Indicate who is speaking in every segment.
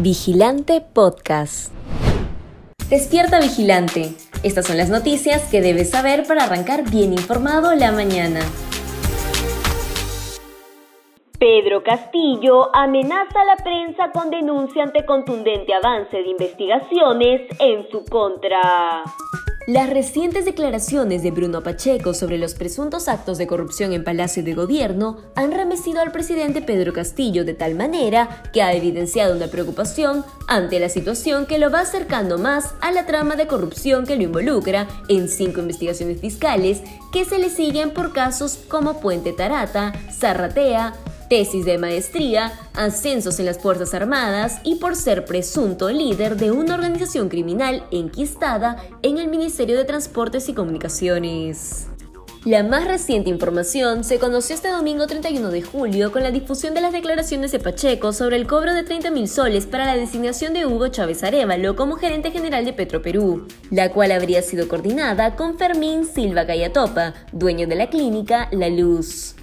Speaker 1: Vigilante Podcast. Despierta Vigilante. Estas son las noticias que debes saber para arrancar bien informado la mañana.
Speaker 2: Pedro Castillo amenaza a la prensa con denuncia ante contundente avance de investigaciones en su contra.
Speaker 1: Las recientes declaraciones de Bruno Pacheco sobre los presuntos actos de corrupción en Palacio de Gobierno han remecido al presidente Pedro Castillo de tal manera que ha evidenciado una preocupación ante la situación que lo va acercando más a la trama de corrupción que lo involucra en cinco investigaciones fiscales que se le siguen por casos como Puente Tarata, Zarratea, tesis de maestría, ascensos en las Fuerzas Armadas y por ser presunto líder de una organización criminal enquistada en el Ministerio de Transportes y Comunicaciones. La más reciente información se conoció este domingo 31 de julio con la difusión de las declaraciones de Pacheco sobre el cobro de 30 mil soles para la designación de Hugo Chávez Arevalo como gerente general de Petroperú, la cual habría sido coordinada con Fermín Silva Gayatopa, dueño de la clínica La Luz.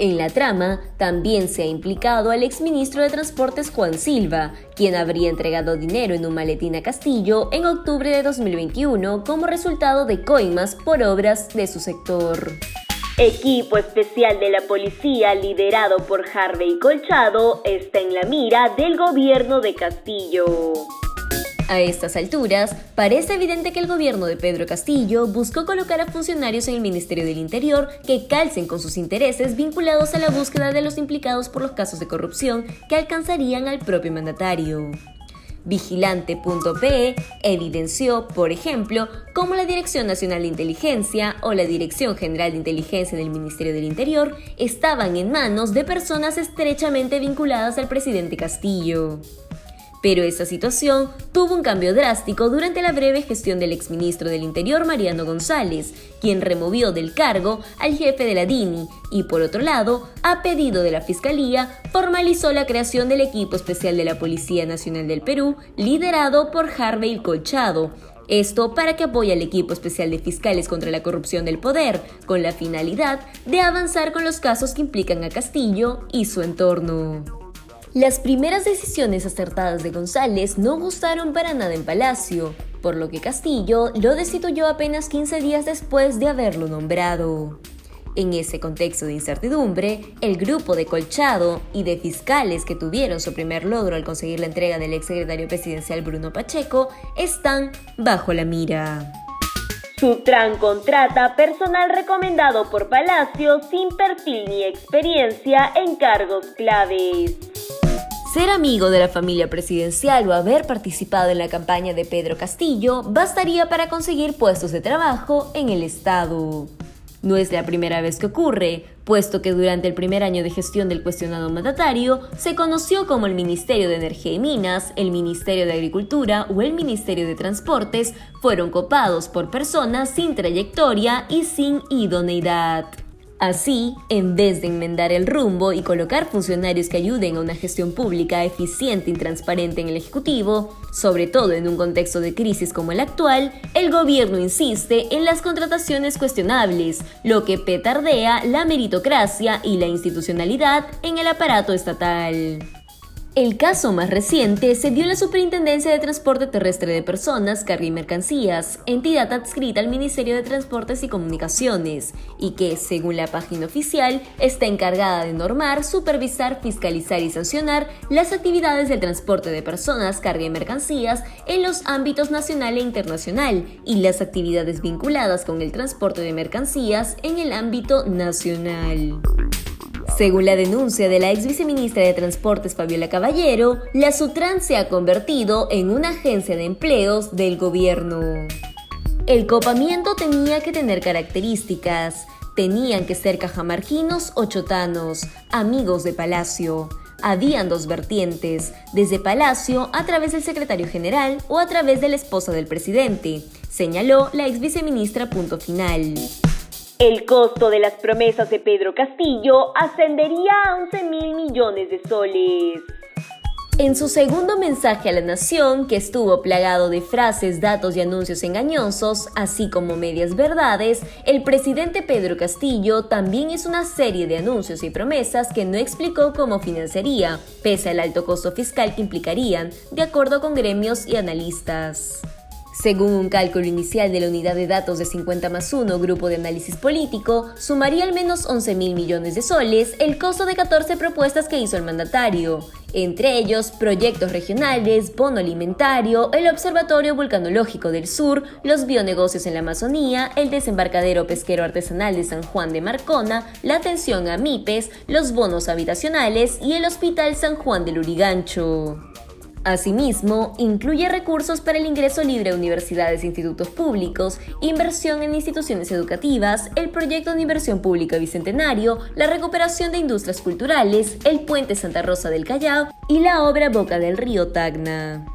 Speaker 1: En la trama también se ha implicado al exministro de Transportes Juan Silva, quien habría entregado dinero en un maletín a Castillo en octubre de 2021 como resultado de coimas por obras de su sector.
Speaker 2: Equipo especial de la policía liderado por Harvey Colchado está en la mira del gobierno de Castillo.
Speaker 1: A estas alturas, parece evidente que el gobierno de Pedro Castillo buscó colocar a funcionarios en el Ministerio del Interior que calcen con sus intereses vinculados a la búsqueda de los implicados por los casos de corrupción que alcanzarían al propio mandatario. Vigilante.pe evidenció, por ejemplo, cómo la Dirección Nacional de Inteligencia o la Dirección General de Inteligencia del Ministerio del Interior estaban en manos de personas estrechamente vinculadas al presidente Castillo. Pero esa situación tuvo un cambio drástico durante la breve gestión del exministro del Interior Mariano González, quien removió del cargo al jefe de la DINI y por otro lado, a pedido de la Fiscalía, formalizó la creación del equipo especial de la Policía Nacional del Perú, liderado por Harvey Colchado, esto para que apoye al equipo especial de fiscales contra la corrupción del poder, con la finalidad de avanzar con los casos que implican a Castillo y su entorno. Las primeras decisiones acertadas de González no gustaron para nada en Palacio, por lo que Castillo lo destituyó apenas 15 días después de haberlo nombrado. En ese contexto de incertidumbre, el grupo de Colchado y de fiscales que tuvieron su primer logro al conseguir la entrega del exsecretario presidencial Bruno Pacheco están bajo la mira.
Speaker 2: Sutran contrata personal recomendado por Palacio sin perfil ni experiencia en cargos claves.
Speaker 1: Ser amigo de la familia presidencial o haber participado en la campaña de Pedro Castillo bastaría para conseguir puestos de trabajo en el Estado. No es la primera vez que ocurre, puesto que durante el primer año de gestión del cuestionado mandatario se conoció como el Ministerio de Energía y Minas, el Ministerio de Agricultura o el Ministerio de Transportes fueron copados por personas sin trayectoria y sin idoneidad. Así, en vez de enmendar el rumbo y colocar funcionarios que ayuden a una gestión pública eficiente y transparente en el Ejecutivo, sobre todo en un contexto de crisis como el actual, el gobierno insiste en las contrataciones cuestionables, lo que petardea la meritocracia y la institucionalidad en el aparato estatal. El caso más reciente se dio en la Superintendencia de Transporte Terrestre de Personas, Carga y Mercancías, entidad adscrita al Ministerio de Transportes y Comunicaciones, y que, según la página oficial, está encargada de normar, supervisar, fiscalizar y sancionar las actividades del transporte de personas, carga y mercancías en los ámbitos nacional e internacional, y las actividades vinculadas con el transporte de mercancías en el ámbito nacional. Según la denuncia de la ex viceministra de Transportes Fabiola Caballero, la Sutran se ha convertido en una agencia de empleos del gobierno. El copamiento tenía que tener características. Tenían que ser cajamarquinos o chotanos, amigos de Palacio. Habían dos vertientes, desde Palacio a través del secretario general o a través de la esposa del presidente, señaló la ex viceministra punto final.
Speaker 2: El costo de las promesas de Pedro Castillo ascendería a 11 mil millones de soles.
Speaker 1: En su segundo mensaje a la nación, que estuvo plagado de frases, datos y anuncios engañosos, así como medias verdades, el presidente Pedro Castillo también hizo una serie de anuncios y promesas que no explicó cómo financiaría, pese al alto costo fiscal que implicarían, de acuerdo con gremios y analistas. Según un cálculo inicial de la unidad de datos de 50 más 1, Grupo de Análisis Político, sumaría al menos 11 mil millones de soles el costo de 14 propuestas que hizo el mandatario, entre ellos proyectos regionales, bono alimentario, el Observatorio Vulcanológico del Sur, los bionegocios en la Amazonía, el desembarcadero pesquero artesanal de San Juan de Marcona, la atención a MIPES, los bonos habitacionales y el Hospital San Juan del Urigancho. Asimismo, incluye recursos para el ingreso libre a universidades e institutos públicos, inversión en instituciones educativas, el proyecto de inversión pública bicentenario, la recuperación de industrias culturales, el puente Santa Rosa del Callao y la obra Boca del Río Tacna.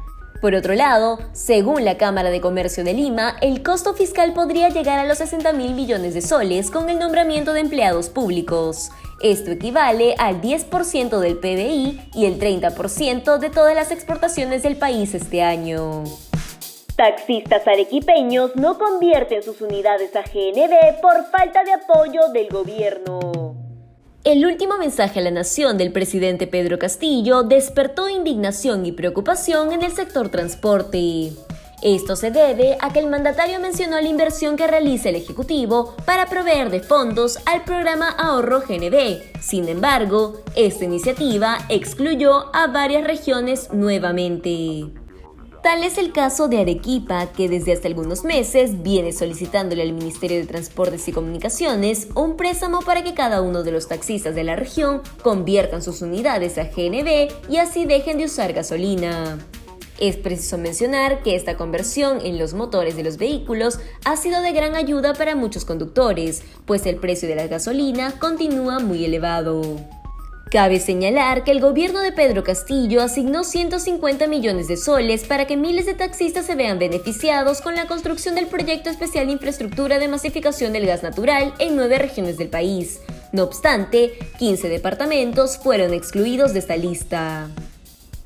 Speaker 1: Por otro lado, según la Cámara de Comercio de Lima, el costo fiscal podría llegar a los 60 mil millones de soles con el nombramiento de empleados públicos. Esto equivale al 10% del PBI y el 30% de todas las exportaciones del país este año.
Speaker 2: Taxistas arequipeños no convierten sus unidades a GNB por falta de apoyo del gobierno.
Speaker 1: El último mensaje a la nación del presidente Pedro Castillo despertó indignación y preocupación en el sector transporte. Esto se debe a que el mandatario mencionó la inversión que realiza el Ejecutivo para proveer de fondos al programa Ahorro GNB. Sin embargo, esta iniciativa excluyó a varias regiones nuevamente. Tal es el caso de Arequipa, que desde hace algunos meses viene solicitándole al Ministerio de Transportes y Comunicaciones un préstamo para que cada uno de los taxistas de la región conviertan sus unidades a GNB y así dejen de usar gasolina. Es preciso mencionar que esta conversión en los motores de los vehículos ha sido de gran ayuda para muchos conductores, pues el precio de la gasolina continúa muy elevado. Cabe señalar que el gobierno de Pedro Castillo asignó 150 millones de soles para que miles de taxistas se vean beneficiados con la construcción del proyecto especial de infraestructura de masificación del gas natural en nueve regiones del país. No obstante, 15 departamentos fueron excluidos de esta lista.